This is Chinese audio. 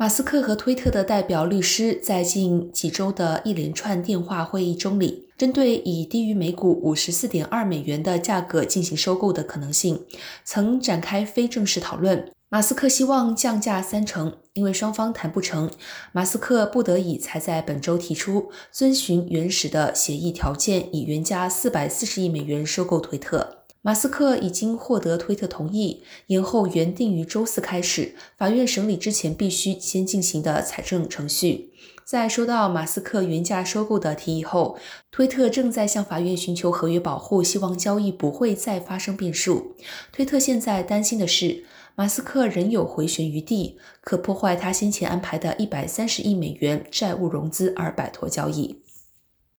马斯克和推特的代表律师在近几周的一连串电话会议中里，针对以低于每股五十四点二美元的价格进行收购的可能性，曾展开非正式讨论。马斯克希望降价三成，因为双方谈不成，马斯克不得已才在本周提出遵循原始的协议条件，以原价四百四十亿美元收购推特。马斯克已经获得推特同意，延后原定于周四开始法院审理之前必须先进行的财政程序。在收到马斯克原价收购的提议后，推特正在向法院寻求合约保护，希望交易不会再发生变数。推特现在担心的是，马斯克仍有回旋余地，可破坏他先前安排的一百三十亿美元债务融资而摆脱交易。